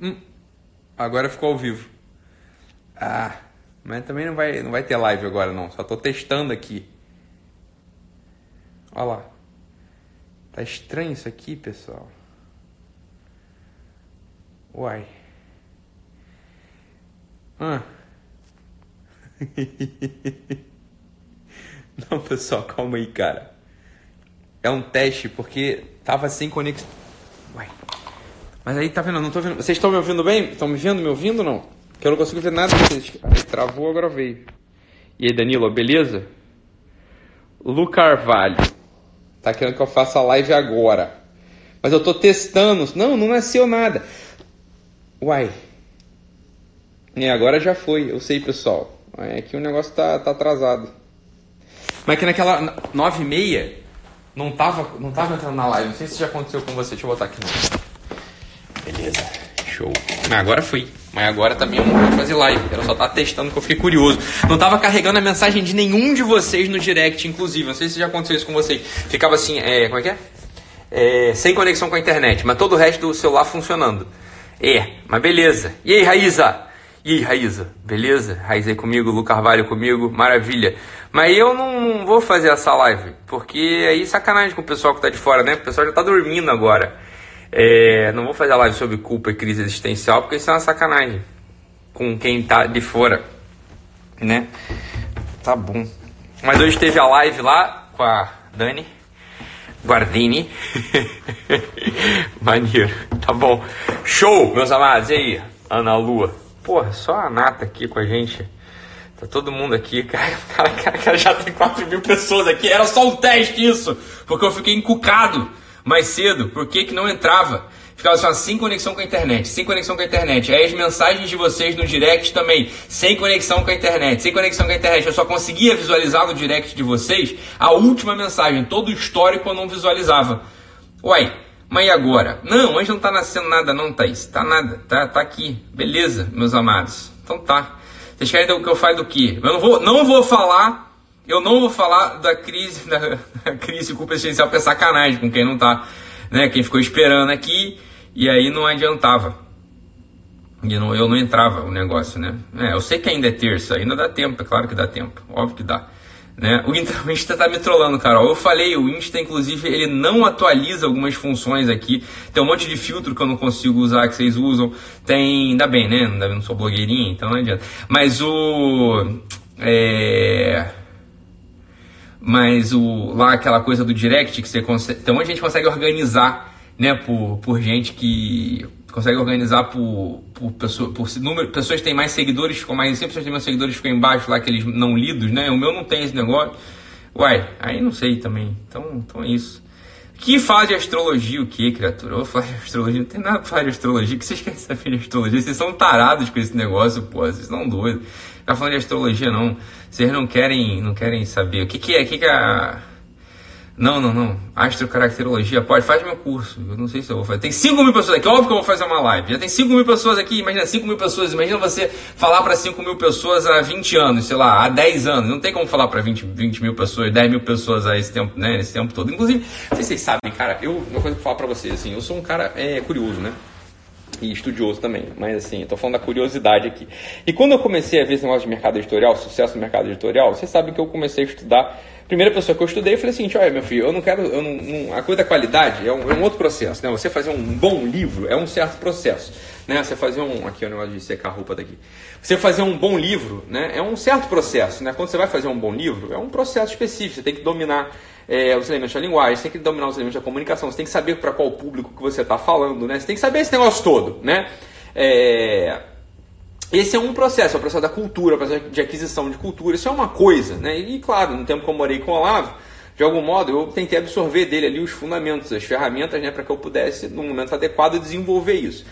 Hum, agora ficou ao vivo. Ah, mas também não vai, não vai ter live agora não. Só tô testando aqui. Olha lá. Tá estranho isso aqui, pessoal. Uai. Ah. Não, pessoal, calma aí, cara. É um teste porque tava sem conexão. Uai. Mas aí tá vendo, não tô vendo. Vocês estão me ouvindo bem? Estão me vendo, me ouvindo ou não? Que eu não consigo ver nada vocês. Aí, travou, agora veio. E aí, Danilo, beleza? Lu Carvalho. Tá querendo que eu faça a live agora. Mas eu tô testando. Não, não nasceu nada. Uai. É, agora já foi. Eu sei, pessoal. É que o negócio tá, tá atrasado. Mas que naquela 9 e meia não tava, não tava entrando na live. Não sei se já aconteceu com você. Deixa eu botar aqui. Não. Beleza. Show. Mas agora foi. Mas agora também eu não vou fazer live. Era só tá testando que eu fiquei curioso. Não tava carregando a mensagem de nenhum de vocês no direct, inclusive. Não sei se já aconteceu isso com vocês. Ficava assim, é, como é que é? é sem conexão com a internet, mas todo o resto do celular funcionando. É, mas beleza. E aí, Raíza? E aí, Raíza? Beleza? Raíza aí comigo, Lu Carvalho comigo, maravilha. Mas eu não vou fazer essa live, porque aí sacanagem com o pessoal que tá de fora, né? O pessoal já tá dormindo agora. É, não vou fazer a live sobre culpa e crise existencial, porque isso é uma sacanagem com quem tá de fora, né? Tá bom. Mas hoje teve a live lá com a Dani Guardini. Maneiro, tá bom. Show, meus amados. E aí, Ana Lua? Porra, só a Nata aqui com a gente. Tá todo mundo aqui. Cara, cara, cara, já tem 4 mil pessoas aqui. Era só um teste isso. Porque eu fiquei encucado mais cedo. Por que, que não entrava? Ficava assim, sem conexão com a internet, sem conexão com a internet. Aí as mensagens de vocês no direct também, sem conexão com a internet, sem conexão com a internet. Eu só conseguia visualizar no direct de vocês a última mensagem, todo o histórico eu não visualizava. Uai, mas e agora? Não, hoje não tá nascendo nada não, Thaís. Tá nada, tá, tá aqui. Beleza, meus amados. Então tá. Vocês querem que eu fale do quê? Eu não vou, não vou falar, eu não vou falar da crise, da, da crise existencial, porque é sacanagem com quem não tá, né? Quem ficou esperando aqui e aí não adiantava. E não, eu não entrava o negócio, né? É, eu sei que ainda é terça, ainda dá tempo, é claro que dá tempo, óbvio que dá. Né? O, Insta tá me trollando, Carol. Eu falei, o Insta, inclusive, ele não atualiza algumas funções aqui. Tem um monte de filtro que eu não consigo usar, que vocês usam. Tem. Ainda bem, né? Bem, não sou blogueirinha, então não adianta. Mas o. É. Mas o. Lá aquela coisa do direct que você consegue. Então a gente consegue organizar, né? Por, por gente que consegue organizar por, por, pessoa, por número, pessoas que têm mais seguidores, ficam mais, sempre pessoas que têm mais seguidores ficam embaixo lá, aqueles não lidos, né? O meu não tem esse negócio. Uai, aí não sei também. Então, então é isso. Que fala de astrologia o que, criatura? Eu falo de astrologia, não tem nada pra falar de astrologia. O que vocês querem saber de astrologia? Vocês são tarados com esse negócio, pô. Vocês estão doidos. Tá falando de astrologia, não. Vocês não querem, não querem saber. O que, que é? O que, que é a não, não, não. Astrocaracterologia, pode, faz meu curso. Eu não sei se eu vou fazer. Tem 5 mil pessoas aqui, óbvio que eu vou fazer uma live. Já tem 5 mil pessoas aqui, imagina 5 mil pessoas. Imagina você falar para 5 mil pessoas há 20 anos, sei lá, há 10 anos. Não tem como falar para 20, 20 mil pessoas, 10 mil pessoas a esse tempo, né, esse tempo todo. Inclusive, não sei se vocês sabem, cara, eu, uma coisa eu falar para vocês, assim, eu sou um cara é, curioso, né? E estudioso também, mas assim, estou falando da curiosidade aqui. E quando eu comecei a ver esse negócio de mercado editorial, sucesso no mercado editorial, vocês sabem que eu comecei a estudar primeira pessoa que eu estudei, eu falei assim, olha meu filho, eu não quero, eu não, não, a coisa da qualidade é um, é um, outro processo, né? Você fazer um bom livro é um certo processo, né? Você fazer um, aqui é o negócio de secar a roupa daqui. Você fazer um bom livro, né? É um certo processo, né? Quando você vai fazer um bom livro, é um processo específico, você tem que dominar é, os elementos da linguagem, você tem que dominar os elementos da comunicação, você tem que saber para qual público que você está falando, né? Você tem que saber esse negócio todo, né? É, esse é um processo, é o processo da cultura, o processo de aquisição de cultura, isso é uma coisa, né? E claro, no tempo que eu morei com o Olavo, de algum modo eu tentei absorver dele ali os fundamentos, as ferramentas, né, para que eu pudesse, no momento adequado, desenvolver isso.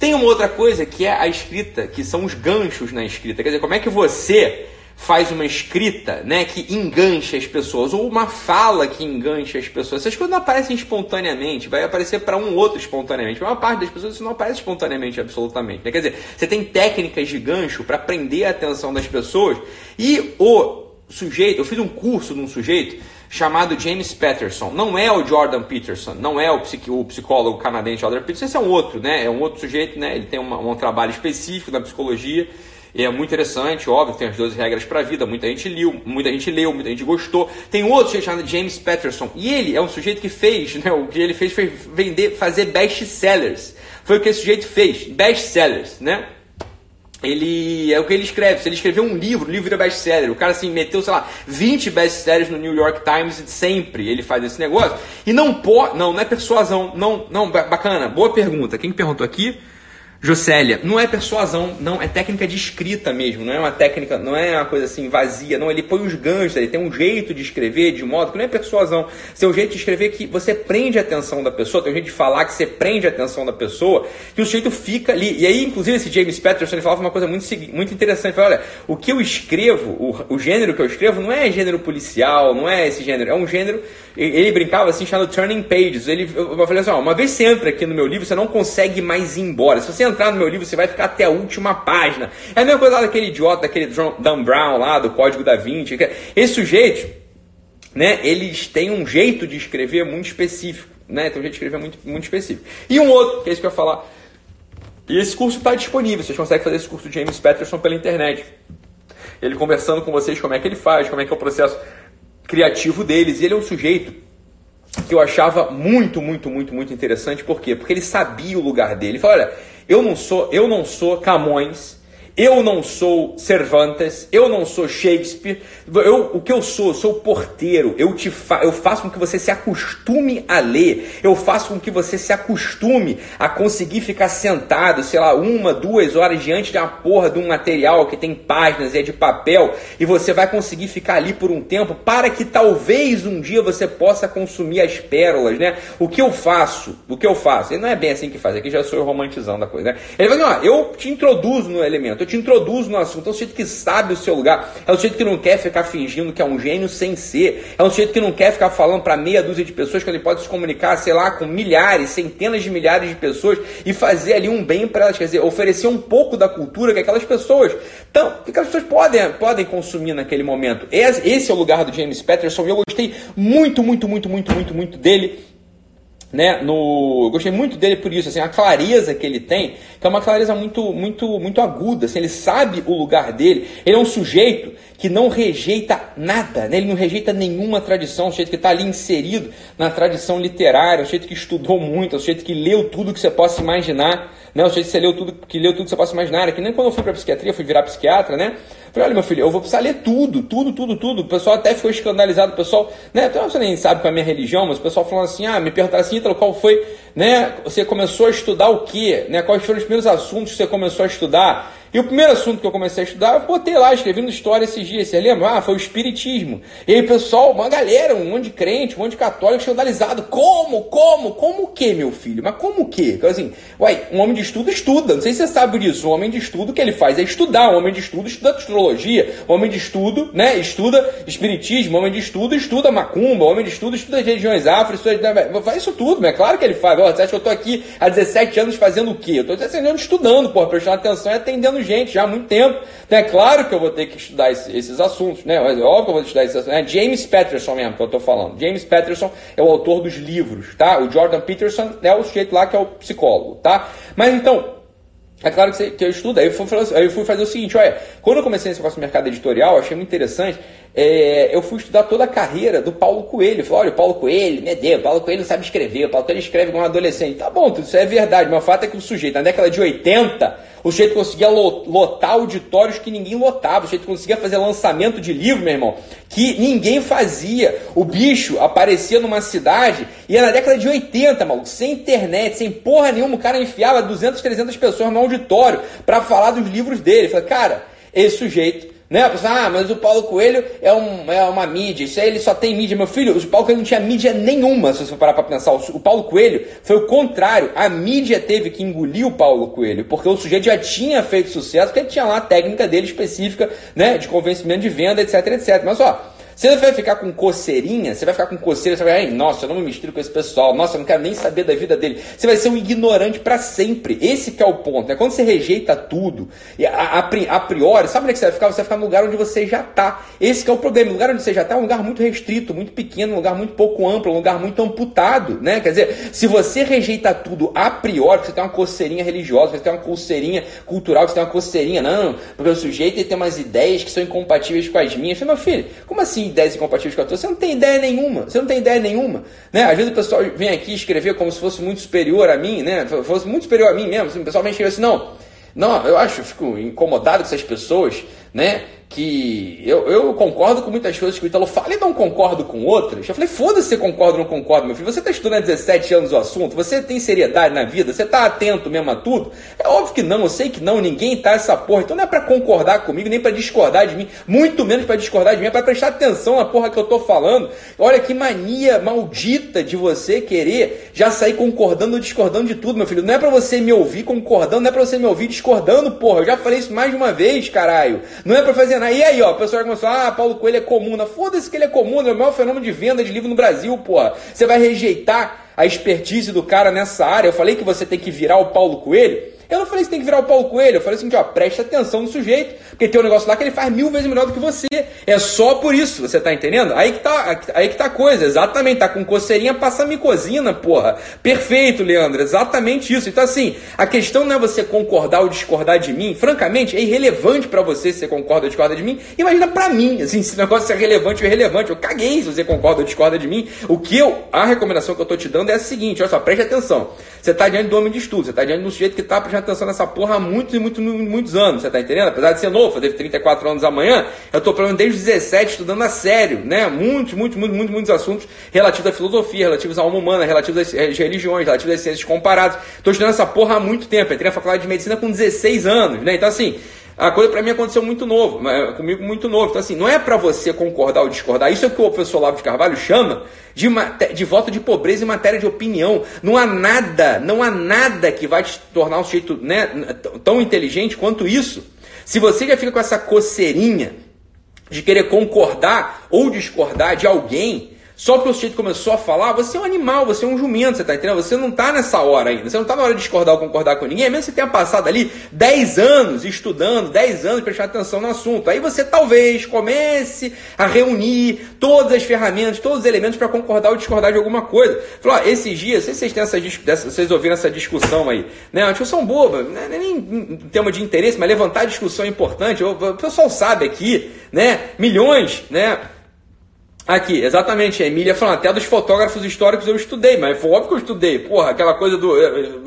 Tem uma outra coisa que é a escrita, que são os ganchos na escrita. Quer dizer, como é que você faz uma escrita né, que engancha as pessoas, ou uma fala que engancha as pessoas. Essas coisas não aparecem espontaneamente, vai aparecer para um outro espontaneamente. Uma parte das pessoas isso não aparece espontaneamente, absolutamente. Né? Quer dizer, você tem técnicas de gancho para prender a atenção das pessoas e o sujeito, eu fiz um curso de um sujeito chamado James Patterson. Não é o Jordan Peterson, não é o, psicólogo canadense Jordan Peterson, esse é um outro, né? É um outro sujeito, né? Ele tem uma, um trabalho específico na psicologia. E é muito interessante, óbvio, tem as 12 regras para a vida, muita gente leu, muita gente leu, muita gente gostou. Tem outro sujeito chamado James Patterson, e ele é um sujeito que fez, né, o que ele fez foi vender, fazer best-sellers. Foi o que esse sujeito fez, best-sellers, né? Ele é o que ele escreve. Se ele escreveu um livro, o livro vira best-seller. O cara assim meteu, sei lá, 20 best-sellers no New York Times sempre. Ele faz esse negócio. E não pode, não, não é persuasão. Não, não, bacana. Boa pergunta. Quem perguntou aqui? Jocélia, não é persuasão, não, é técnica de escrita mesmo, não é uma técnica, não é uma coisa assim vazia, não, ele põe os ganchos, ele tem um jeito de escrever de modo que não é persuasão, tem um jeito de escrever que você prende a atenção da pessoa, tem um jeito de falar que você prende a atenção da pessoa, que o sujeito fica ali. E aí, inclusive, esse James Patterson ele falava uma coisa muito, muito interessante, ele olha, o que eu escrevo, o, o gênero que eu escrevo não é gênero policial, não é esse gênero, é um gênero, ele brincava assim, chamado Turning Pages, ele, eu falei assim, ó, uma vez você entra aqui no meu livro, você não consegue mais ir embora, se você entrar no meu livro, você vai ficar até a última página. É a mesma coisa lá daquele idiota, daquele Dan Brown lá, do Código da Vinci. Esse sujeito, né, eles têm um jeito de escrever muito específico, né? Tem um jeito de escrever muito, muito específico. E um outro, que é isso que eu ia falar. E esse curso está disponível, vocês conseguem fazer esse curso de James Patterson pela internet. Ele conversando com vocês como é que ele faz, como é que é o processo criativo deles. E ele é um sujeito que eu achava muito, muito, muito, muito interessante. Por quê? Porque ele sabia o lugar dele. Ele falou, olha, eu não sou, eu não sou Camões, eu não sou Cervantes, eu não sou Shakespeare. Eu, o que eu sou? Eu sou porteiro. Eu, te fa eu faço com que você se acostume a ler. Eu faço com que você se acostume a conseguir ficar sentado, sei lá, uma, duas horas diante de uma porra de um material que tem páginas e é de papel. E você vai conseguir ficar ali por um tempo para que talvez um dia você possa consumir as pérolas, né? O que eu faço? O que eu faço? Ele não é bem assim que faz. Aqui já sou eu romantizando a coisa, né? Ele vai assim, ó, eu te introduzo no elemento eu te introduzo no assunto. É um sujeito que sabe o seu lugar. É um sujeito que não quer ficar fingindo que é um gênio sem ser. É um sujeito que não quer ficar falando para meia dúzia de pessoas que ele pode se comunicar, sei lá, com milhares, centenas de milhares de pessoas e fazer ali um bem para elas. Quer dizer, oferecer um pouco da cultura que aquelas pessoas. Então, que aquelas pessoas podem, podem consumir naquele momento. Esse é o lugar do James Patterson e eu gostei muito, muito, muito, muito, muito, muito dele né, no, eu gostei muito dele por isso, assim, a clareza que ele tem, que é uma clareza muito, muito, muito aguda, assim, ele sabe o lugar dele, ele é um sujeito que não rejeita nada, né, ele não rejeita nenhuma tradição, um sujeito que está ali inserido na tradição literária, um sujeito que estudou muito, um sujeito que leu tudo que você possa imaginar, né, um sujeito que leu tudo, que leu tudo que você possa imaginar, é que nem quando eu fui para psiquiatria, fui virar psiquiatra, né, Falei, olha, meu filho, eu vou precisar ler tudo, tudo, tudo, tudo. O pessoal até ficou escandalizado. O pessoal, né? Até você nem sabe qual é a minha religião, mas o pessoal falando assim, ah, me perguntaram assim, Ítalo, qual foi, né? Você começou a estudar o quê? Né? Quais foram os primeiros assuntos que você começou a estudar? E o primeiro assunto que eu comecei a estudar, eu botei lá, escrevi no História esses dias, você lembra? Ah, foi o Espiritismo. E aí, pessoal, uma galera, um monte de crente, um monte de católico escandalizado. Como? Como? Como o que, meu filho? Mas como o que? Assim, uai, um homem de estudo estuda. Não sei se você sabe disso. Um homem de estudo, o que ele faz é estudar. Um homem de estudo estuda astrologia. Um homem de estudo, né, estuda Espiritismo. Um homem de estudo estuda macumba. Um homem de estudo estuda religiões afro. Estuda... Faz isso tudo, é claro que ele faz. Você acha que eu tô aqui há 17 anos fazendo o quê? Eu tô 17 anos estudando, pô, prestando atenção e atendendo gente já há muito tempo. Então é claro que eu vou ter que estudar esses, esses assuntos, né? Mas é óbvio que eu vou estudar esses assuntos. É James Patterson mesmo que eu estou falando. James Patterson é o autor dos livros, tá? O Jordan Peterson é o sujeito lá que é o psicólogo, tá? Mas então, é claro que, você, que eu estudo. Aí eu, fui, aí eu fui fazer o seguinte: olha, quando eu comecei nesse negócio do mercado editorial, achei muito interessante. É, eu fui estudar toda a carreira do Paulo Coelho. Falei, olha, o Paulo Coelho, meu Deus, o Paulo Coelho não sabe escrever, o Paulo Coelho escreve como um adolescente. Tá bom, tudo isso é verdade, mas o fato é que o sujeito, na década de 80, o sujeito conseguia lotar auditórios que ninguém lotava, o sujeito conseguia fazer lançamento de livro, meu irmão, que ninguém fazia. O bicho aparecia numa cidade e era na década de 80, maluco, sem internet, sem porra nenhuma, o cara enfiava 200, 300 pessoas no auditório para falar dos livros dele. Falei, cara, esse sujeito né? A pessoa, ah, mas o Paulo Coelho é, um, é uma mídia, isso aí ele só tem mídia. Meu filho, o Paulo Coelho não tinha mídia nenhuma, se você parar para pensar. O Paulo Coelho foi o contrário. A mídia teve que engolir o Paulo Coelho, porque o sujeito já tinha feito sucesso, porque ele tinha lá a técnica dele específica, né? De convencimento de venda, etc, etc. Mas ó, Você vai ficar com coceirinha, você vai ficar com coceira, você vai, nossa, eu não me misturo com esse pessoal, nossa, eu não quero nem saber da vida dele. Você vai ser um ignorante para sempre. Esse que é o ponto, né? Quando você rejeita tudo, a, a, a, priori, sabe onde é que você vai ficar? Você vai ficar no lugar onde você já tá. Esse que é o problema. O lugar onde você já tá é um lugar muito restrito, muito pequeno, um lugar muito pouco amplo, um lugar muito amputado, né? Quer dizer, se você rejeita tudo a priori, você tem uma coceirinha religiosa, você tem uma coceirinha cultural, você tem uma coceirinha, não, porque o sujeito tem umas ideias que são incompatíveis com as minhas. Falei, meu filho, como assim ideias incompatíveis com a tua, você não tem ideia nenhuma, você não tem ideia nenhuma, né? Às vezes o pessoal vem aqui escrever como se fosse muito superior a mim, né? Fosse muito superior a mim mesmo, assim, o pessoal vem escrever assim, não, não, eu acho, eu fico incomodado com essas pessoas, né? que eu, eu concordo com muitas coisas que o Italo fala e não concordo com outras. Eu falei, foda-se você concorda ou não concorda, meu filho. Você está estudando há 17 anos o assunto, você tem seriedade na vida, você está atento mesmo a tudo. É óbvio que não, eu sei que não, ninguém tá essa porra. Então não é para concordar comigo, nem para discordar de mim, muito menos para discordar de mim, é para prestar atenção na porra que eu tô falando. Olha que mania maldita de você querer já sair concordando ou discordando de tudo, meu filho. Não é para você me ouvir concordando, não é para você me ouvir discordando, porra. Eu já falei isso mais de uma vez, caralho. Não é para fazer e aí, ó, o pessoal começou, ah, Paulo Coelho é comuna. Foda-se que ele é comuna, é o maior fenômeno de venda de livro no Brasil, porra. Você vai rejeitar a expertise do cara nessa área. Eu falei que você tem que virar o Paulo Coelho. Eu não falei que você tem que virar o Paulo Coelho, eu falei assim, ó, preste atenção no sujeito, porque tem um negócio lá que ele faz mil vezes melhor do que você. É só por isso, você tá entendendo? Aí que tá, aí que tá a coisa, exatamente, tá com coceirinha, passa micosina, porra. Perfeito, Leandro, exatamente isso. Então assim, a questão não é você concordar ou discordar de mim, francamente, é irrelevante para você se você concorda ou discorda de mim. Imagina para mim, assim, se o negócio é relevante ou irrelevante, eu caguei se você concorda ou discorda de mim. O que eu, a recomendação que eu tô te dando é a seguinte, olha só, preste atenção. Você tá diante do homem de estudo, você tá diante do sujeito que tá prestando atenção nessa porra há muitos e muitos, muitos anos, você tá entendendo? Apesar de ser novo, fazer 34 anos amanhã, eu tô pelo menos desde os 17 estudando a sério, né? Muitos, muitos, muitos, muitos, muitos assuntos relativos à filosofia, relativos à alma humana, relativos às religiões, relativos às ciências comparadas. Tô estudando essa porra há muito tempo, entrei na faculdade de medicina com 16 anos, né? Então assim, a coisa para mim aconteceu muito novo, comigo muito novo. Então, assim, não é para você concordar ou discordar. Isso é o que o professor Lavo de Carvalho chama de, de voto de pobreza em matéria de opinião. Não há nada, não há nada que vai te tornar um sujeito né, tão inteligente quanto isso. Se você já fica com essa coceirinha de querer concordar ou discordar de alguém, só porque o sujeito começou a falar, você é um animal, você é um jumento, você tá entendendo? Você não tá nessa hora ainda. Você não tá na hora de discordar ou concordar com ninguém, mesmo que você tenha passado ali 10 anos estudando, 10 anos prestando atenção no assunto. Aí você talvez comece a reunir todas as ferramentas, todos os elementos para concordar ou discordar de alguma coisa. Falou, ó, esses dias, se vocês têm essa, vocês ouviram essa discussão aí, né? Uma discussão boba, não é nem em tema de interesse, mas levantar discussão é importante. O pessoal sabe aqui, né? Milhões, né? Aqui, exatamente, a Emília falando, até dos fotógrafos históricos eu estudei, mas foi óbvio que eu estudei, porra, aquela coisa do.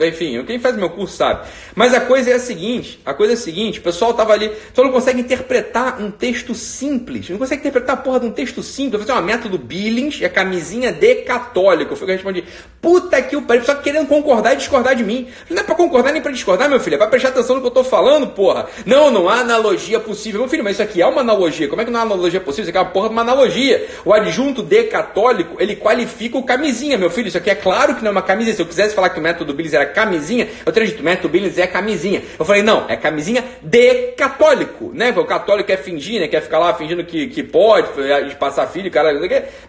Enfim, quem faz meu curso sabe. Mas a coisa é a seguinte: a coisa é a seguinte, o pessoal tava ali, só não consegue interpretar um texto simples, não consegue interpretar a porra de um texto simples. Eu falei assim, ó, método Billings é camisinha de católico. Eu respondi, puta que o pariu, só querendo concordar e discordar de mim. Não é pra concordar nem pra discordar, meu filho, é pra prestar atenção no que eu tô falando, porra. Não, não há analogia possível. Meu filho, mas isso aqui é uma analogia. Como é que não há analogia possível? Isso aqui é uma porra de uma analogia. O adjunto de católico, ele qualifica o camisinha, meu filho. Isso aqui é claro que não é uma camisinha. Se eu quisesse falar que o método Billings era camisinha, eu teria dito, método Billings é camisinha. Eu falei, não, é camisinha de católico, né? Porque o católico quer fingir, né? Quer ficar lá fingindo que, que pode, passar filho, cara.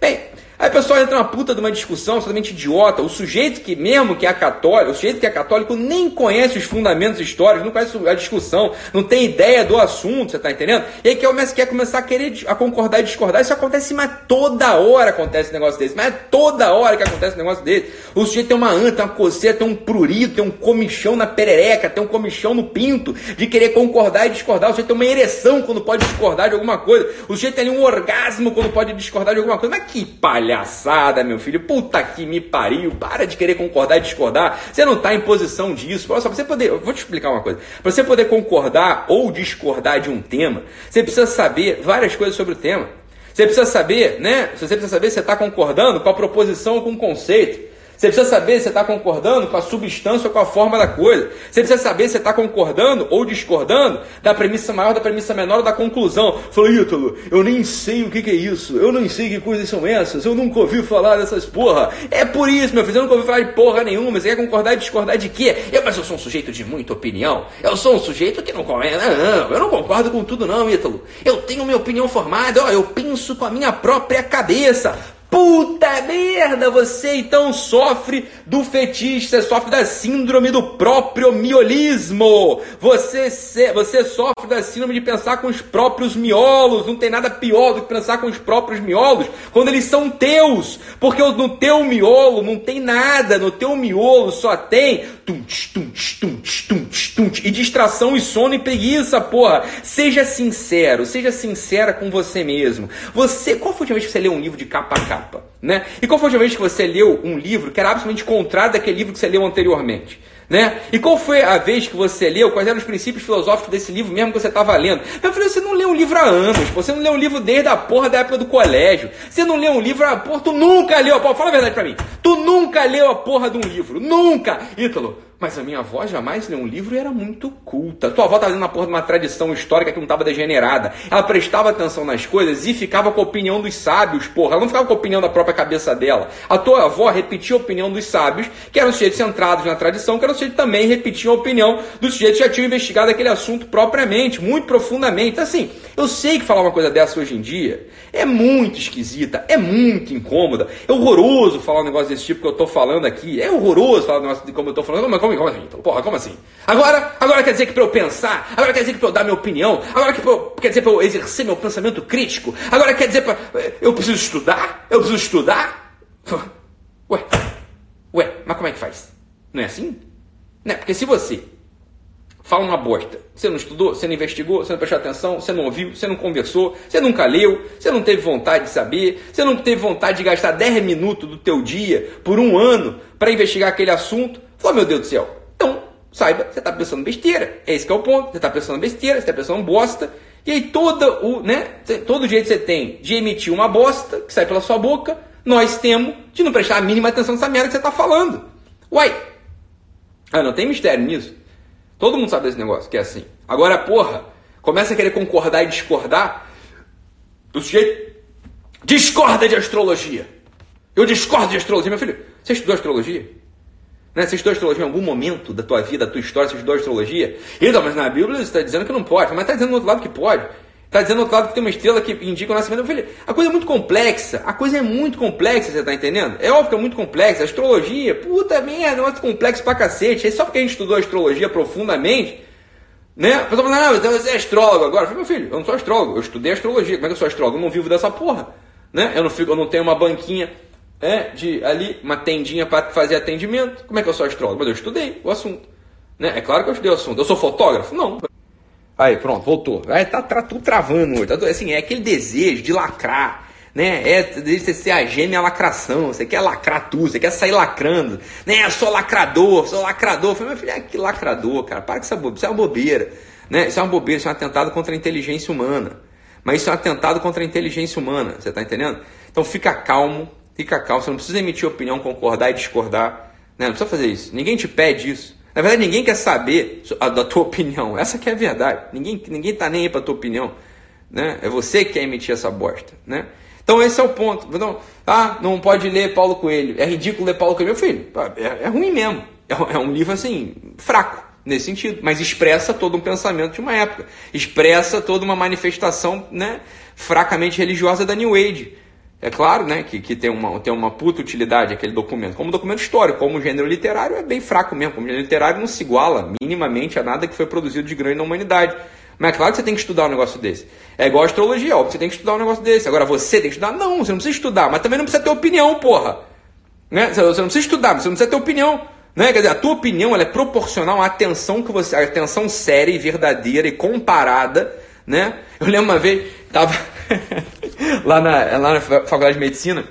Bem, Aí o pessoal entra numa puta de uma discussão totalmente idiota. O sujeito que, mesmo que é católico, o sujeito que é católico nem conhece os fundamentos históricos, não conhece a discussão, não tem ideia do assunto, você tá entendendo? E aí quer, quer começar a querer a concordar e discordar. Isso acontece, mas toda hora acontece um negócio desse. Mas é toda hora que acontece um negócio desse. O sujeito tem uma anta, tem uma coceira, tem um prurido, tem um comichão na perereca, tem um comichão no pinto, de querer concordar e discordar. O sujeito tem uma ereção quando pode discordar de alguma coisa. O sujeito tem um orgasmo quando pode discordar de alguma coisa. Mas que palha palhaçada, meu filho. Puta que me pariu. Para de querer concordar e discordar. Você não está em posição disso. Olha só, pra você poder. Eu vou te explicar uma coisa. Para você poder concordar ou discordar de um tema, você precisa saber várias coisas sobre o tema. Você precisa saber, né? Você precisa saber se você está concordando com a proposição ou com o conceito. Você precisa saber se você está concordando com a substância ou com a forma da coisa. Você precisa saber se você está concordando ou discordando da premissa maior, da premissa menor da conclusão. Falou, Ítalo, eu nem sei o que, que, é isso. Eu não sei que coisas são essas. Eu nunca ouvi falar dessas porra. É por isso, meu filho. Eu nunca ouvi falar de porra nenhuma. Você quer concordar e discordar de quê? Eu, mas eu sou um sujeito de muita opinião. Eu sou um sujeito que não conhece. Não, eu não concordo com tudo, não, Ítalo. Eu tenho minha opinião formada. Ó, eu penso com a minha própria cabeça. Puta merda, você então sofre do fetiche, você sofre da síndrome do próprio miolismo. Você, se, você sofre da síndrome de pensar com os próprios miolos. Não tem nada pior do que pensar com os próprios miolos quando eles são teus. Porque no teu miolo não tem nada, no teu miolo só tem tunch, tunch, tunch, tunch, tunch, e distração e sono e preguiça, porra. Seja sincero, seja sincera com você mesmo. Você, qual foi a última vez que você leu um livro de capa a capa? Capa, né? E qual foi a última vez que você leu um livro que era absolutamente contrário daquele livro que você leu anteriormente? Né? E qual foi a vez que você leu? Quais eram os princípios filosóficos desse livro mesmo que você estava lendo? Eu falei, você não leu um livro há anos, você não leu um livro desde a porra da época do colégio. Você não leu um livro, ah, porra, tu nunca leu, porra, fala a verdade pra mim. Tu nunca leu a porra de um livro, nunca. Ítalo, mas a minha avó jamais leu um livro e era muito culta. Tua avó estava dentro uma porra de uma tradição histórica que não estava degenerada. Ela prestava atenção nas coisas e ficava com a opinião dos sábios, porra. Ela não ficava com a opinião da própria cabeça dela. A tua avó repetia a opinião dos sábios, que eram sujeitos centrados na tradição, que eram sujeitos também repetiam a opinião dos sujeitos que já tinham investigado aquele assunto propriamente, muito profundamente. Então, assim, eu sei que falar uma coisa dessa hoje em dia é muito esquisita, é muito incômoda. É horroroso falar um negócio desse tipo que eu estou falando aqui. É horroroso falar um negócio de como eu estou falando. Mas como, como assim? Então, porra, como assim? Agora, agora quer dizer que para eu pensar, agora quer dizer que para eu dar minha opinião, agora que eu, quer dizer para eu exercer meu pensamento crítico, agora quer dizer para eu preciso estudar? Eu preciso estudar? Ué, ué, mas como é que faz? Não é assim? Né? Porque se você fala uma bosta. Você não estudou, você não investigou, você não prestou atenção, você não ouviu, você não conversou, você nunca leu, você não teve vontade de saber, você não teve vontade de gastar 10 minutos do teu dia por um ano para investigar aquele assunto. Falou, meu Deus do céu. Então, saiba, você está pensando besteira. É esse que é o ponto. Você está pensando besteira, você está pensando bosta. E aí todo o, né, todo jeito que você tem de emitir uma bosta que sai pela sua boca, nós temos de não prestar a mínima atenção nessa merda que você está falando. Uai, ah, não tem mistério nisso. Todo mundo sabe desse negócio, que é assim. Agora, porra, começa a querer concordar e discordar. Do sujeito discorda de astrologia. Eu discordo de astrologia. Meu filho, você estudou astrologia? Né? Você estudou astrologia em algum momento da tua vida, da tua história, você estudou astrologia? Então, mas na Bíblia está dizendo que não pode, mas está dizendo do outro lado que pode. Está dizendo do outro lado que tem uma estrela que indica o nascimento. Eu falei, a coisa é muito complexa. A coisa é muito complexa, você está entendendo? É óbvio que é muito complexa. A astrologia, puta merda, é muito complexo pra cacete. Aí só porque a gente estudou astrologia profundamente, né? A pessoa fala, não, você é astrólogo agora. Eu falei, meu filho, eu não sou astrólogo, eu estudei astrologia. Como é que eu sou astrólogo? Eu não vivo dessa porra. Né? Eu, não fico, eu não tenho uma banquinha é, de ali, uma tendinha para fazer atendimento. Como é que eu sou astrólogo? Mas eu estudei o assunto. Né? É claro que eu estudei o assunto. Eu sou fotógrafo? Não. Aí, pronto, voltou. Aí tá, tá tudo travando hoje. Tá, assim, é aquele desejo de lacrar, né? É de ser a gêmea lacração. Você quer lacrar tudo, você quer sair lacrando. Né? Eu sou lacrador, sou lacrador. Eu falei, meu filho, é que lacrador, cara. Para com essa bobeira. Isso é uma bobeira. Né? Isso é uma bobeira, isso é um atentado contra a inteligência humana. Mas isso é um atentado contra a inteligência humana, você tá entendendo? Então fica calmo, fica calmo. Você não precisa emitir opinião, concordar e discordar. Né? Não precisa fazer isso. Ninguém te pede isso. Na verdade, ninguém quer saber da tua opinião. Essa que é a verdade. Ninguém, ninguém tá nem aí pra tua opinião. Né? É você que quer emitir essa bosta. Né? Então esse é o ponto. Então, ah, não pode ler Paulo Coelho. É ridículo ler Paulo Coelho. Meu filho, é, é ruim mesmo. É, é um livro assim, fraco nesse sentido, mas expressa todo um pensamento de uma época, expressa toda uma manifestação né, fracamente religiosa da New Age. É claro né, que, que tem, uma, tem uma puta utilidade aquele documento, como documento histórico, como gênero literário é bem fraco mesmo, como gênero literário não se iguala minimamente a nada que foi produzido de grande na humanidade. Mas é claro que você tem que estudar um negócio desse. É igual a astrologia, óbvio, você tem que estudar um negócio desse. Agora você tem que estudar? Não, você não precisa estudar, mas também não precisa ter opinião, porra. Né? Você não precisa estudar, você não precisa ter opinião. Né? Quer dizer, a tua opinião ela é proporcional à atenção que você. A atenção séria e verdadeira e comparada. Né? Eu lembro uma vez, tava. lá, na, lá na faculdade de medicina,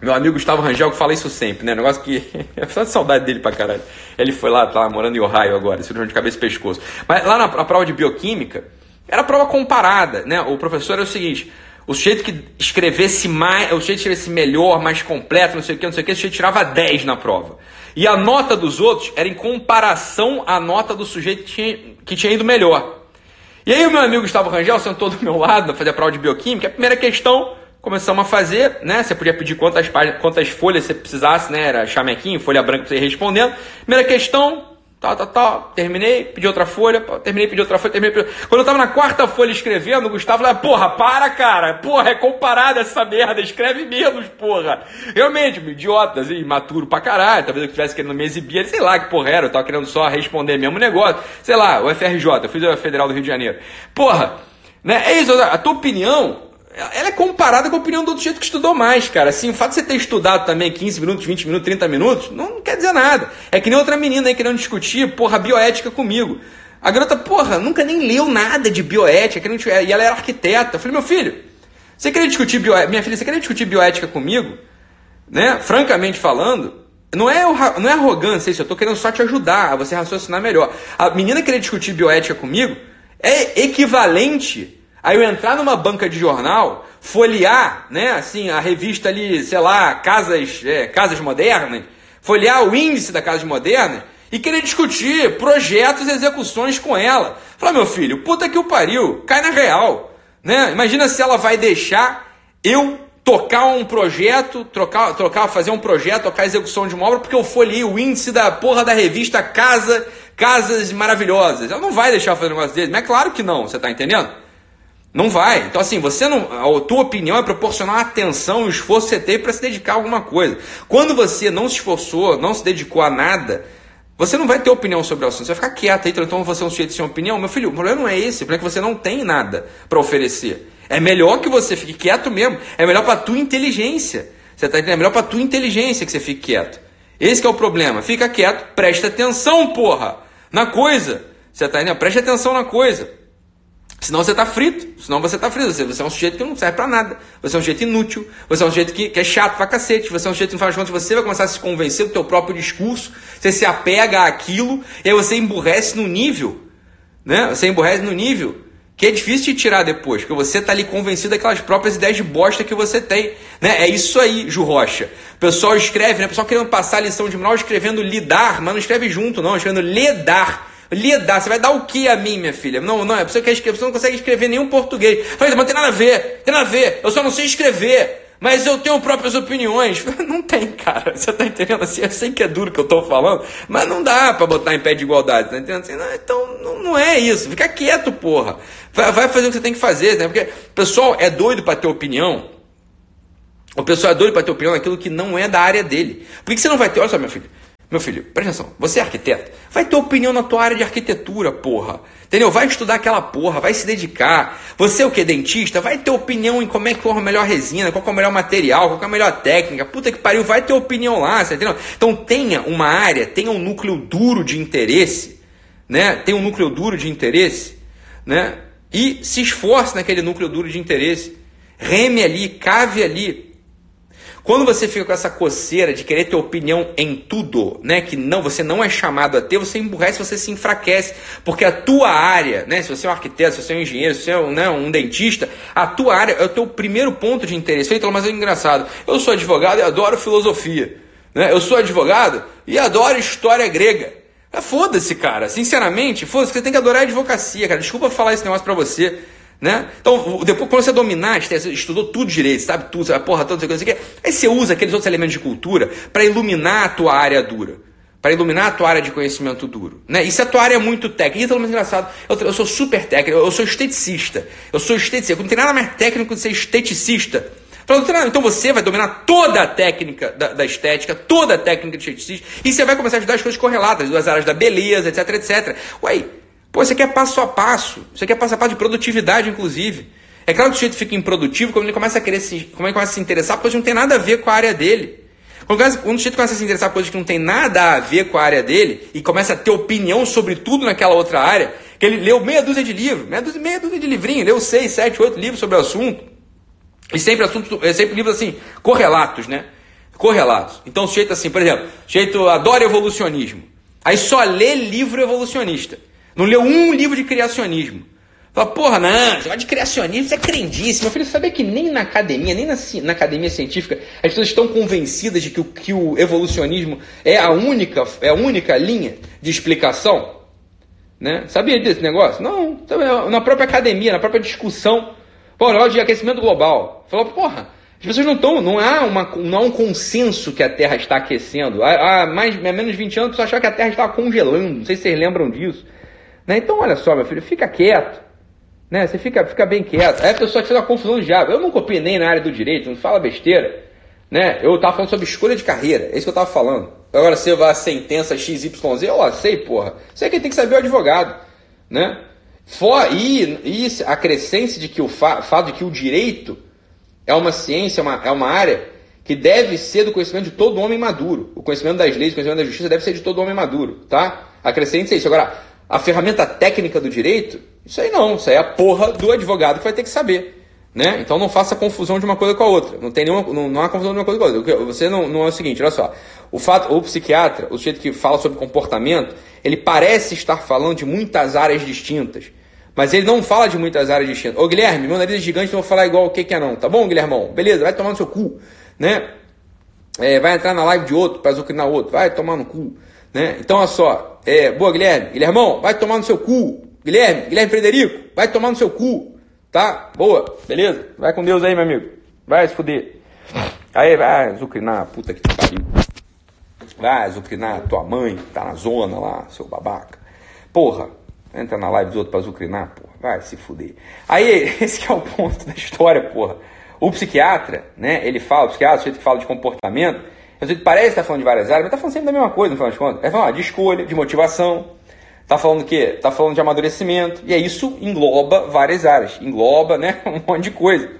meu amigo Gustavo Rangel que fala isso sempre, né? Negócio que. É só de saudade dele pra caralho. Ele foi lá, tá morando em Ohio agora, cirurgião de cabeça e pescoço. Mas lá na, na prova de bioquímica, era prova comparada, né? O professor era o seguinte: o sujeito que escrevesse mais, o sujeito que escrevesse melhor, mais completo, não sei o que, não sei o que, o sujeito tirava 10 na prova. E a nota dos outros era em comparação à nota do sujeito que tinha, que tinha ido melhor. E aí o meu amigo Gustavo Rangel sentou do meu lado, fazer a prova de bioquímica, a primeira questão começamos a fazer, né? Você podia pedir quantas, quantas folhas você precisasse, né? Era chamequinho, folha branca para você ir respondendo. Primeira questão, Tal, tal, tal. Terminei, pedi outra folha, terminei, pedi outra folha, terminei. Pedi... Quando eu tava na quarta folha escrevendo, o Gustavo falou: Porra, para, cara. Porra, é comparado essa merda. Escreve menos, porra. Realmente, idiota, assim, imaturo pra caralho. Talvez eu estivesse querendo me exibir, sei lá que porra era. Eu tava querendo só responder mesmo negócio. Sei lá, o FRJ, eu fiz a Federal do Rio de Janeiro. Porra, né? É isso, a tua opinião ela é comparada com a opinião do outro jeito que estudou mais, cara. Assim, o fato de você ter estudado também 15 minutos, 20 minutos, 30 minutos, não quer dizer nada. É que nem outra menina aí querendo discutir, porra, bioética comigo. A garota, porra, nunca nem leu nada de bioética, querendo, e ela era arquiteta. Eu falei, meu filho, você queria discutir bioética, minha filha, você queria discutir bioética comigo? Né? Francamente falando, não é, não é arrogância isso, eu tô querendo só te ajudar a você raciocinar melhor. A menina querer discutir bioética comigo é equivalente Aí eu entrar numa banca de jornal, folhear, né, assim, a revista ali, sei lá, Casas, é, Casas Modernas, folhear o índice da Casas Modernas e querer discutir projetos e execuções com ela. Falar, meu filho, puta que o pariu, cai na real, né? Imagina se ela vai deixar eu tocar um projeto, trocar, trocar, fazer um projeto, tocar a execução de uma obra, porque eu folhei o índice da porra da revista Casa, Casas Maravilhosas. Ela não vai deixar eu fazer um negócio dele, mas é claro que não, você tá entendendo? Não vai. Então, assim, você não. A tua opinião é proporcional à atenção e o esforço que você teve para se dedicar a alguma coisa. Quando você não se esforçou, não se dedicou a nada, você não vai ter opinião sobre o assunto. Você vai ficar quieto aí, então você é um sujeito sem opinião. Meu filho, o problema não é esse. O problema é que você não tem nada para oferecer. É melhor que você fique quieto mesmo. É melhor para tua inteligência. Você tá entendendo? É melhor para tua inteligência que você fique quieto. Esse é o problema. Fica quieto, presta atenção, porra, na coisa. Você tá entendendo? Preste atenção na coisa. Senão você está frito, senão você está frito. Você, você é um sujeito que não serve para nada. Você é um sujeito inútil. Você é um sujeito que, que, é chato pra cacete. Você é um sujeito que, no final você vai começar a se convencer do teu próprio discurso. Você se apega àquilo e aí você emburrece no nível, né? Você emburrece no nível que é difícil de tirar depois, porque você está ali convencido daquelas próprias ideias de bosta que você tem. Né? É isso aí, Ju Rocha. O pessoal escreve, né? O pessoal querendo passar a lição de moral escrevendo lidar, mas não escreve junto, não, escrevendo ledar. Lidar, você vai dar o que a mim, minha filha? Não, não, é você, quer escrever, você não consegue escrever nenhum português. Falei, mas não tem nada a ver, tem nada a ver, eu só não sei escrever. Mas eu tenho próprias opiniões. Não tem, cara. Você tá entendendo assim? Eu sei que é duro que eu tô falando, mas não dá para botar em pé de igualdade, tá entendendo? Assim, não, então não, não, é isso. Fica quieto, porra. Vai, vai, fazer o que você tem que fazer, né? Porque o pessoal é doido para ter opinião. O pessoal é doido para ter opinião naquilo que não é da área dele. Por que você não vai ter? Olha só, meu filho. Meu filho, presta atenção. Você é arquiteto? Vai ter opinião na tua área de arquitetura, porra. Entendeu? Vai estudar aquela porra, vai se dedicar. Você é o que? Dentista? Vai ter opinião em como é que for a melhor resina, qual é o melhor material, qual é a melhor técnica. Puta que pariu, vai ter opinião lá, você entendeu? Então tenha uma área, tenha um núcleo duro de interesse, né? Tenha um núcleo duro de interesse, né? E se esforce naquele núcleo duro de interesse. Reme ali, cave ali, quando você fica com essa coceira de querer ter opinião em tudo, né, que não, você não é chamado a ter, você emburrece, você se enfraquece, porque a tua área, né, se você é um arquiteto, se você é um engenheiro, se você é um, né, um dentista, a tua área é o teu primeiro ponto de interesse. Então, mas é engraçado. Eu sou advogado e adoro filosofia, né? Eu sou advogado e adoro história grega. É, foda-se, cara. Sinceramente, foda-se, você tem que adorar a advocacia, cara. Desculpa falar esse negócio pra você. Né? Então, depois, quando você dominar, você estudou tudo direito, sabe tudo, sabe a porra toda, não sei o que, aí você usa aqueles outros elementos de cultura para iluminar a tua área dura, para iluminar a tua área de conhecimento duro. Né? E se a tua área é muito técnica, isso é muito engraçado, eu, eu, sou super técnico, eu sou esteticista, eu sou esteticista, não tem nada mais técnico de ser esteticista. Então você vai dominar toda a técnica da, da, estética, toda a técnica de esteticista, e você vai começar a estudar as coisas correlatas, as áreas da beleza, etc, etc. Ué, Pô, você quer passo a passo. Você quer passo a passo de produtividade, inclusive. É claro que o sujeito fica improdutivo quando ele começa a querer se, como ele começa a se interessar por coisas que não tem nada a ver com a área dele. Quando, quando o sujeito começa a se interessar por coisas que não tem nada a ver com a área dele e começa a ter opinião sobre tudo naquela outra área, que ele leu meia dúzia de livros, meia dúzia, meia dúzia de livrinhos, leu seis, sete, oito livros sobre o assunto. E sempre assuntos, é sempre livros assim, correlatos, né? Correlatos. Então o sujeito assim, por exemplo, o sujeito adora evolucionismo. Aí só lê livro evolucionista. Não leu um livro de criacionismo. Fala, porra, não, você de criacionismo, isso é crendice. Meu filho, sabia que nem na academia, nem na, na, academia científica, as pessoas estão convencidas de que o, que o evolucionismo é a única, é a única linha de explicação? Né? Sabia desse negócio? Não, na própria academia, na própria discussão. Pô, negócio de aquecimento global. Falou, porra, as pessoas não estão, não há, não há um consenso que a Terra está aquecendo. Há, há mais, há menos de 20 anos, as pessoas achavam que a Terra estava congelando. Não sei se vocês lembram disso. Né? Então, olha só, meu filho, fica quieto. Né? Você fica, fica bem quieto. Aí a pessoa te faz uma confusão de diabo. Eu não copiei nem na área do direito, não fala besteira. Né? Eu estava falando sobre escolha de carreira, é isso que eu estava falando. Agora você vai a sentença XYZ, ó, sei, porra. Sei que tem que saber o advogado. Né? For, e, e a crescência de que o fa, fato de que o direito é uma ciência, é uma, é uma área que deve ser do conhecimento de todo homem maduro. O conhecimento das leis, o conhecimento da justiça deve ser de todo homem maduro, tá? A crescência é isso. Agora, a ferramenta técnica do direito, isso aí não, isso aí é a porra do advogado que vai ter que saber. Né? Então não faça confusão de uma coisa com a outra. Não tem nenhuma, não, não há confusão de uma coisa com a outra. Você não, não é o seguinte, olha só. O fato, o psiquiatra, o sujeito que fala sobre comportamento, ele parece estar falando de muitas áreas distintas. Mas ele não fala de muitas áreas distintas. Ô Guilherme, meu nariz é gigante, não vou falar igual o que, que é não. Tá bom, Guilhermão? Beleza, vai tomar no seu cu. Né? É, vai entrar na live de outro para azucrinar outro. Vai tomar no cu. Né? Então, olha só. É, boa, Guilherme. Guilhermão, vai tomar no seu cu. Guilherme, Guilherme Frederico, vai tomar no seu cu. Tá? Boa, beleza? Vai com Deus aí, meu amigo. Vai se fuder. Aí, vai azucrinar, puta que pariu. Vai azucrinar tua mãe, tá na zona lá, seu babaca. Porra, entra na live dos outros pra azucrinar, porra. Vai se fuder. Aí, esse é o ponto da história, porra. O psiquiatra, né, ele fala, o psiquiatra, o jeito que fala de comportamento, parece estar tá falando de várias áreas, mas está falando sempre da mesma coisa, no final das contas. É falar de escolha, de motivação. Está falando o quê? Está falando de amadurecimento. E aí isso engloba várias áreas. Engloba, né, um monte de coisa.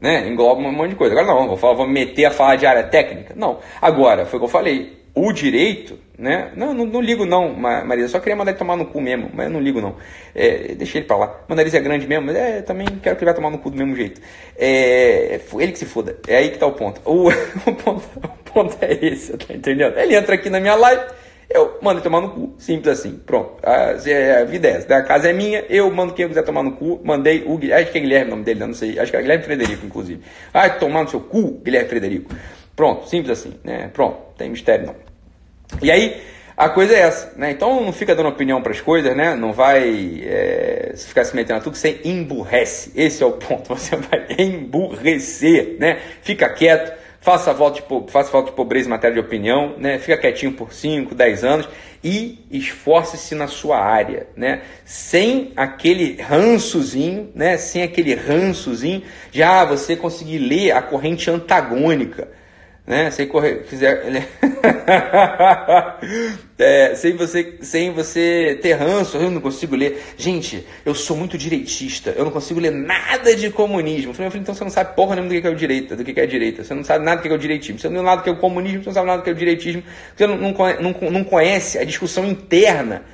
Né? Engloba um monte de coisa. Agora não, vou, falar, vou meter a falar de área técnica. Não. Agora, foi o que eu falei. O direito, né? Não, não, não ligo não, Maria. Só queria mandar ele tomar no cu mesmo, mas eu não ligo não. É, deixa ele pra lá. O nariz é grande mesmo, mas é, também quero que ele vá tomar no cu do mesmo jeito. É, ele que se foda. É aí que tá o ponto. O, o ponto, ponto é esse, tá entendendo? Ele entra aqui na minha live, eu mando tomar no cu. Simples assim. Pronto. A, a vida é essa. A casa é minha, eu mando quem eu quiser tomar no cu. Mandei o Guilherme. Acho que é Guilherme o nome dele, não sei. Acho que é Guilherme Frederico, inclusive. Ah, tomar no seu cu, Guilherme Frederico. Pronto, simples assim, né? Pronto, tem mistério não. E aí, a coisa é essa, né? Então não fica dando opinião para as coisas, né? Não vai é, ficar se metendo a tudo, você emburrece. Esse é o ponto, você vai emburrecer, né? Fica quieto, faça falta de, faça falta de pobreza em matéria de opinião, né? Fica quietinho por 5, 10 anos e esforce-se na sua área, né? Sem aquele rançozinho, né? Sem aquele rançozinho, já você conseguir ler a corrente antagônica né? Sem correr, fizer, né? é, sem você, sem você ter ranço, eu não consigo ler. Gente, eu sou muito direitista, eu não consigo ler nada de comunismo. Eu falei, então você não sabe porra nenhuma do que é o direita, do que é a direita. Você não sabe nada do que é o direitismo. Você não sabe nada do que é o comunismo, você não sabe nada do que é o direitismo. Você não, não, não, não conhece a discussão interna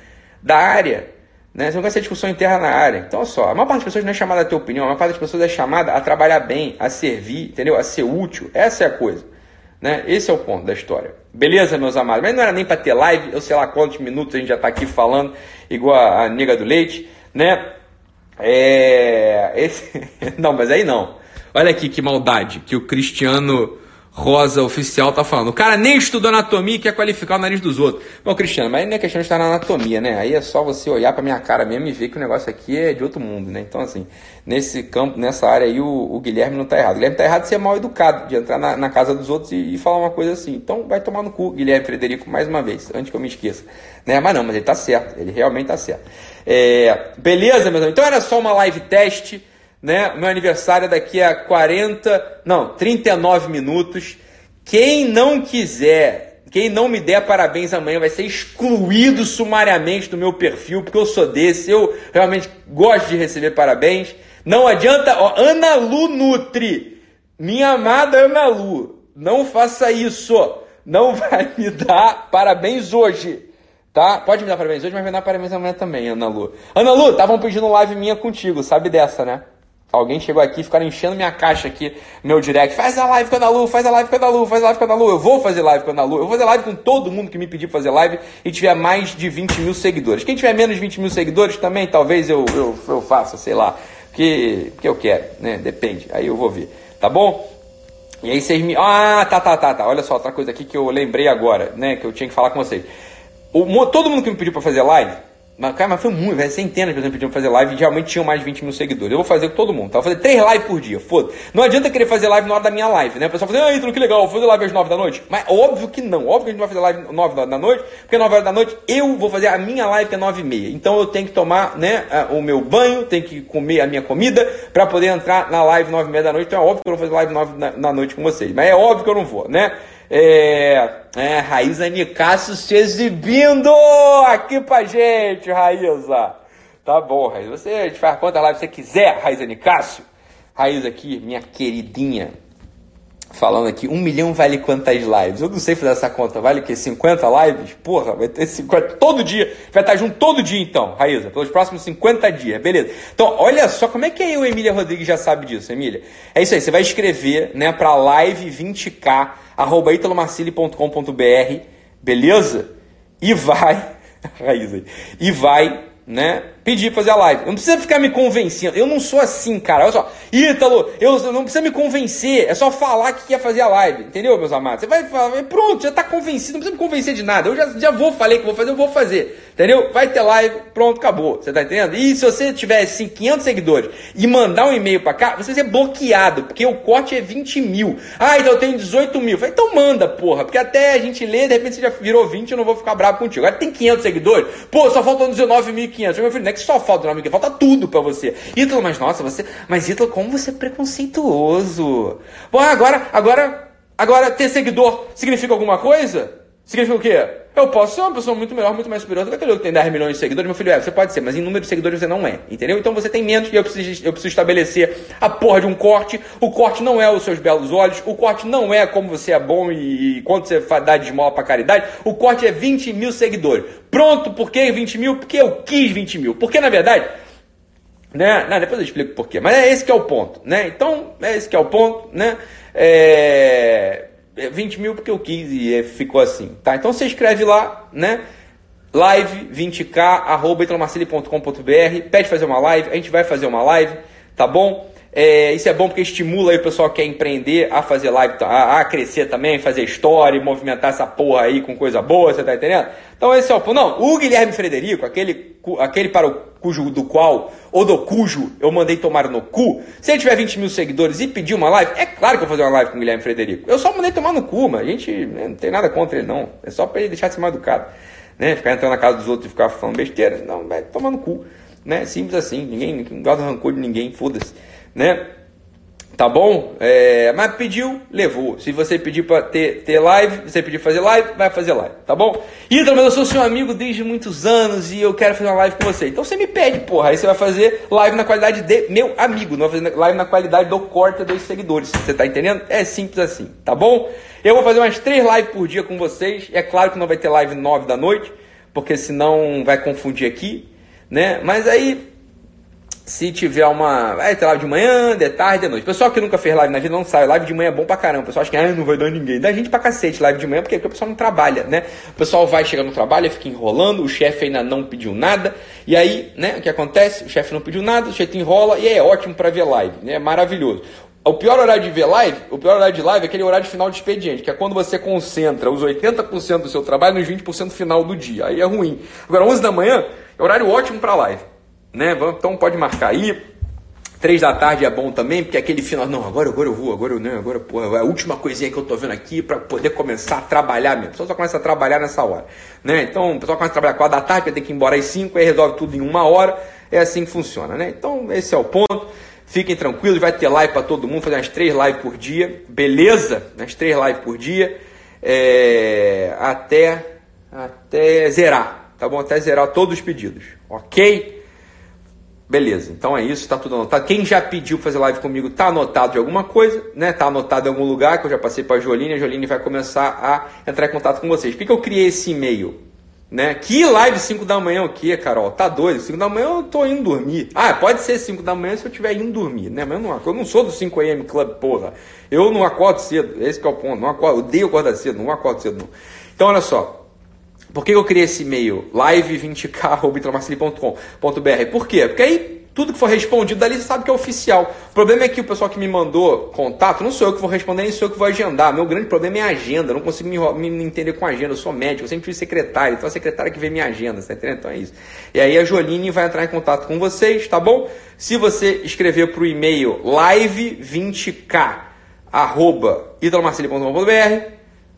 da área. Né? Você não conhece a discussão interna na área. Então, olha só, a maior parte das pessoas não é chamada a ter opinião, a maior parte das pessoas é chamada a trabalhar bem, a servir, entendeu? A ser útil. Essa é a coisa. Né? Esse é o ponto da história. Beleza, meus amados? Mas não era nem para ter live, eu sei lá quantos minutos a gente já está aqui falando, igual a, a nega do leite, né? É. Esse... não, mas aí não. Olha aqui que maldade que o Cristiano Rosa Oficial tá falando. O cara nem estudou anatomia e quer qualificar o nariz dos outros. Bom, Cristiano, mas não é questão de estar na anatomia, né? Aí é só você olhar pra minha cara mesmo e ver que o negócio aqui é de outro mundo, né? Então, assim, nesse campo, nessa área aí, o, o Guilherme não tá errado. O Guilherme tá errado de ser mal educado, de entrar na, na casa dos outros e, e, falar uma coisa assim. Então, vai tomar no cu, Guilherme Frederico, mais uma vez, antes que eu me esqueça. Né? Mas não, mas ele tá certo, ele realmente tá certo. É, beleza, amigos? Então era só uma live teste né? Meu aniversário é daqui a 40, não, 39 minutos. Quem não quiser, quem não me der parabéns amanhã vai ser excluído sumariamente do meu perfil, porque eu sou desse, eu realmente gosto de receber parabéns. Não adianta, ó, Ana Lu Nutri, minha amada Ana Lu, não faça isso. Não vai me dar parabéns hoje. Tá? Pode me dar parabéns hoje, mas vai dar parabéns amanhã também, Ana Lu. Ana Lu, estavam pedindo live minha contigo, sabe dessa, né? Alguém chegou aqui, ficaram enchendo minha caixa aqui, meu direct. Faz a live com a Lu, faz a live com a Lu, faz a live com a Lu. Eu vou fazer live com a Lu. Eu vou fazer live com todo mundo que me pedir fazer live e tiver mais de 20 mil seguidores. Quem tiver menos de 20 mil seguidores também, talvez eu, eu, eu faça, sei lá. Porque, porque eu quero, né? Depende. Aí eu vou ver. Tá bom? E aí vocês me. Ah, tá, tá, tá, tá. Olha só, outra coisa aqui que eu lembrei agora, né? Que eu tinha que falar com vocês. O, todo mundo que me pediu para fazer live mas, cara, mas foi muito, velho. Centenas de pessoas pediam fazer live e geralmente tinham mais de 20 mil seguidores. Eu vou fazer com todo mundo, tá? Eu vou fazer três lives por dia, foda Não adianta querer fazer live na hora da minha live, né? O pessoal fala assim, ah, Ítalo, que legal, vou fazer live às 9 da noite. Mas óbvio que não. Óbvio que a gente vai fazer live às 9 da noite, porque às 9 horas da noite eu vou fazer a minha live que é 9 e meia. Então eu tenho que tomar, né, o meu banho, tenho que comer a minha comida para poder entrar na live 9 e meia da noite. Então é óbvio que eu vou fazer live 9 na, na noite com vocês. Mas é óbvio que eu não vou, né? É, é, Raíza Nicasso se exibindo aqui pra gente, Raíza. Tá bom, Raíza. Você, a gente faz quantas lives você quiser, Raíza Nicásio. Raíza aqui, minha queridinha. Falando aqui, um milhão vale quantas lives? Eu não sei fazer essa conta, vale o quê? 50 lives? Porra, vai ter 50 todo dia. Vai estar junto todo dia então, Raíza, pelos próximos 50 dias, beleza? Então, olha só, como é que eu, Emília Rodrigues, já sabe disso, Emília? É isso aí, você vai escrever, né, pra live 20k arroba italomarcili.com.br, beleza? E vai, raiz aí, e vai, né, pedir pra fazer a live. Não precisa ficar me convencendo. Eu não sou assim, cara. Olha só. Ítalo, eu não precisa me convencer. É só falar que quer fazer a live. Entendeu, meus amados? Você vai falar, pronto, já tá convencido. Não precisa me convencer de nada. Eu já, já vou, falei que vou fazer, eu vou fazer. Entendeu? Vai ter live, pronto, acabou. Você tá entendendo? E se você tiver assim, 500 seguidores e mandar um e-mail pra cá, você vai ser bloqueado, porque o corte é 20 mil. Ah, então eu tenho 18 mil. Falei, então manda, porra. Porque até a gente lê, de repente você já virou 20, eu não vou ficar bravo contigo. Agora tem 500 seguidores. Pô, só faltam 19.500. Meu filho, não é que só falta 19.500, falta tudo pra você. Ítalo, mas nossa, você. Mas Ítalo, como você é preconceituoso. Bom, agora, agora, agora ter seguidor significa alguma coisa? Significa o quê? Eu posso ser uma pessoa muito melhor, muito mais superior do que aquele que tem 10 milhões de seguidores. Meu filho, é, você pode ser, mas em número de seguidores você não é. Entendeu? Então você tem menos e eu preciso, eu preciso estabelecer a porra de um corte. O corte não é os seus belos olhos. O corte não é como você é bom e, e quanto você dá de esmola pra caridade. O corte é 20 mil seguidores. Pronto, por que 20 mil? Porque eu quis 20 mil. Porque na verdade. Né? Não, depois eu explico por quê. Mas é esse que é o ponto. Né? Então, é esse que é o ponto. Né? É 20 é, mil porque eu quis e é, ficou assim, tá? Então você escreve lá, né? Live 20k, arroba pede fazer uma live, a gente vai fazer uma live, tá bom? É, isso é bom porque estimula aí o pessoal que quer empreender a fazer live, a, a crescer também, fazer história, movimentar essa porra aí com coisa boa, você tá entendendo? Então esse é o. Não, o Guilherme Frederico, aquele, aquele para o cujo do qual, ou do cujo eu mandei tomar no cu, se ele tiver 20 mil seguidores e pedir uma live, é claro que eu vou fazer uma live com o Guilherme Frederico. Eu só mandei tomar no cu, mas a gente né, não tem nada contra ele não. É só para ele deixar de ser mal educado. Né? Ficar entrando na casa dos outros e ficar falando besteira. Não, vai tomar no cu. Né? Simples assim. Ninguém, ninguém guarda rancor de ninguém, foda-se né? Tá bom? É, mas pediu, levou. Se você pedir para ter, ter live, você pedir fazer live, vai fazer live, tá bom? Então, mas eu sou seu amigo desde muitos anos e eu quero fazer uma live com você. Então você me pede, porra. Aí você vai fazer live na qualidade de meu amigo, não vai fazer live na qualidade do corte dos seguidores. Você tá entendendo? É simples assim, tá bom? Eu vou fazer umas três lives por dia com vocês. É claro que não vai ter live nove da noite, porque senão vai confundir aqui, né? Mas aí se tiver uma. Vai ter live de manhã, de tarde, de noite. Pessoal que nunca fez live na vida não sabe. Live de manhã é bom pra caramba. O pessoal acha que ah, não vai dar ninguém. Dá gente pra cacete live de manhã, porque, porque o pessoal não trabalha, né? O pessoal vai chegar no trabalho fica enrolando, o chefe ainda não pediu nada. E aí, né, o que acontece? O chefe não pediu nada, o chefe enrola e é ótimo para ver live, né? É maravilhoso. O pior horário de ver live, o pior horário de live é aquele horário de final de expediente, que é quando você concentra os 80% do seu trabalho nos 20% final do dia. Aí é ruim. Agora, 11 da manhã é horário ótimo para live. Né? Então pode marcar aí. Três da tarde é bom também, porque aquele final, não, agora, agora eu vou, agora eu não, agora, porra, é a última coisinha que eu tô vendo aqui para poder começar a trabalhar mesmo. O pessoal só começa a trabalhar nessa hora, né? Então, o pessoal começa a trabalhar quatro da tarde, vai ter que ir embora às cinco, aí resolve tudo em uma hora. É assim que funciona, né? Então, esse é o ponto. Fiquem tranquilos, vai ter live para todo mundo, fazer umas três lives por dia, beleza? Umas três lives por dia, é... até, até zerar, tá bom? Até zerar todos os pedidos, ok? Beleza, então é isso, tá tudo anotado. Quem já pediu fazer live comigo tá anotado de alguma coisa, né? Tá anotado em algum lugar que eu já passei para a Joline, a Joline vai começar a entrar em contato com vocês. Por que, eu criei esse e-mail? Né? Que live 5 da manhã o quê, Carol? Tá doido? 5 da manhã eu tô indo dormir. Ah, pode ser 5 da manhã se eu estiver indo dormir, né? Mas eu não, eu não sou do 5 AM Club, porra. Eu não acordo cedo, esse é o ponto. Não acordo, odeio acordar cedo, não acordo cedo não. Então, olha só. Por que eu criei esse e-mail? live20k.com.br Por quê? Porque aí tudo que for respondido dali você sabe que é oficial. O problema é que o pessoal que me mandou contato, não sou eu que vou responder, nem sou eu que vou agendar. Meu grande problema é a agenda. Eu não consigo me, me entender com a agenda. Eu sou médico, eu sempre fui secretário. Então a secretária que vê minha agenda, tá entendendo? Então é isso. E aí a Joline vai entrar em contato com vocês, tá bom? Se você escrever para o e-mail live20k arroba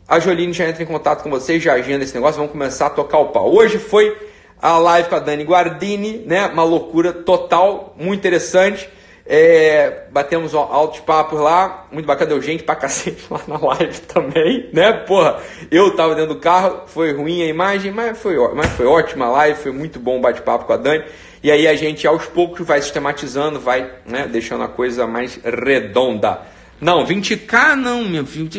a Joline já entra em contato com vocês, já agenda esse negócio, vamos começar a tocar o pau. Hoje foi a live com a Dani Guardini, né? Uma loucura total, muito interessante. É, batemos altos papos lá, muito bacana, deu gente pra cacete lá na live também, né? Porra, eu tava dentro do carro, foi ruim a imagem, mas foi, mas foi ótima a live, foi muito bom o bate-papo com a Dani. E aí a gente aos poucos vai sistematizando, vai né, deixando a coisa mais redonda. Não, 20k não, meu filho.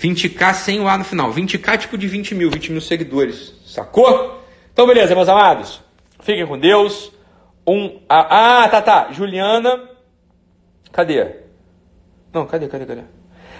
20k sem o A no final. 20k tipo de 20 mil, 20 mil seguidores. Sacou? Então, beleza, meus amados. Fiquem com Deus. Um. Ah, tá, tá. Juliana. Cadê? Não, cadê, cadê, cadê?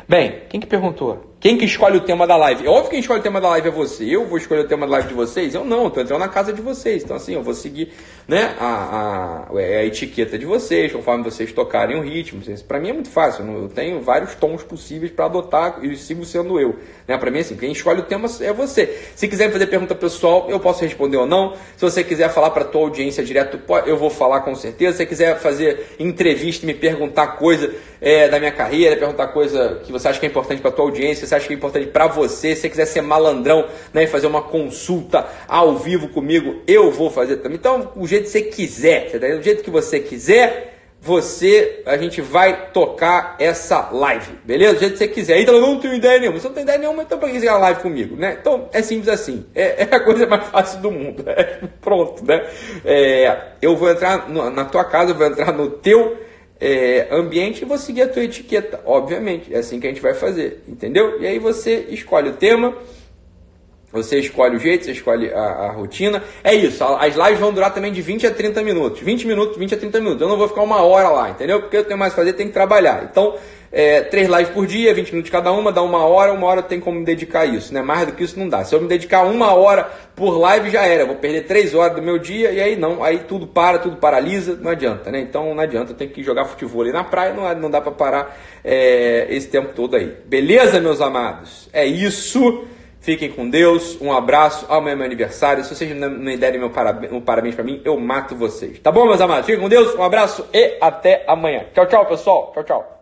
Bem, quem que perguntou? Quem que escolhe o tema da live? É óbvio que quem escolhe o tema da live é você. Eu vou escolher o tema da live de vocês? Eu não, estou entrando na casa de vocês. Então, assim, eu vou seguir né, a, a, é a etiqueta de vocês, conforme vocês tocarem o ritmo. Para mim é muito fácil. Eu tenho vários tons possíveis para adotar e sigo sendo eu. Né? Para mim, assim, quem escolhe o tema é você. Se quiser fazer pergunta pessoal, eu posso responder ou não. Se você quiser falar para tua audiência direto, eu vou falar com certeza. Se você quiser fazer entrevista e me perguntar coisa é, da minha carreira, perguntar coisa que você acha que é importante para tua audiência, você acha que é importante para você, se você quiser ser malandrão né, e fazer uma consulta ao vivo comigo, eu vou fazer também. Então, o jeito que você quiser, tá do jeito que você quiser, você, a gente vai tocar essa live, beleza? Do jeito que você quiser. Então, eu não tenho ideia nenhuma. Você não tem ideia nenhuma, então para que você quer live comigo, né? Então, é simples assim. É, é, a coisa mais fácil do mundo. É, pronto, né? É, eu vou entrar no, na tua casa, eu vou entrar no teu é, ambiente e vou seguir a tua etiqueta, obviamente. É assim que a gente vai fazer, entendeu? E aí você escolhe o tema, você escolhe o jeito, você escolhe a, a, rotina. É isso, as lives vão durar também de 20 a 30 minutos. 20 minutos, 20 a 30 minutos. Eu não vou ficar uma hora lá, entendeu? Porque eu tenho mais a fazer, tenho que trabalhar. Então, é, três lives por dia, 20 minutos cada uma, dá uma hora, uma hora tem como me dedicar a isso, né? Mais do que isso não dá. Se eu me dedicar uma hora por live, já era. Eu vou perder três horas do meu dia e aí não, aí tudo para, tudo paralisa, não adianta, né? Então não adianta, tenho que jogar futebol ali na praia, não, não dá para parar é, esse tempo todo aí. Beleza, meus amados? É isso. Fiquem com Deus, um abraço. Amanhã é meu aniversário. Se vocês não me derem meu parabéns, um parabéns para mim, eu mato vocês. Tá bom, meus amados? Fiquem com Deus, um abraço e até amanhã. Tchau, tchau, pessoal. Tchau, tchau.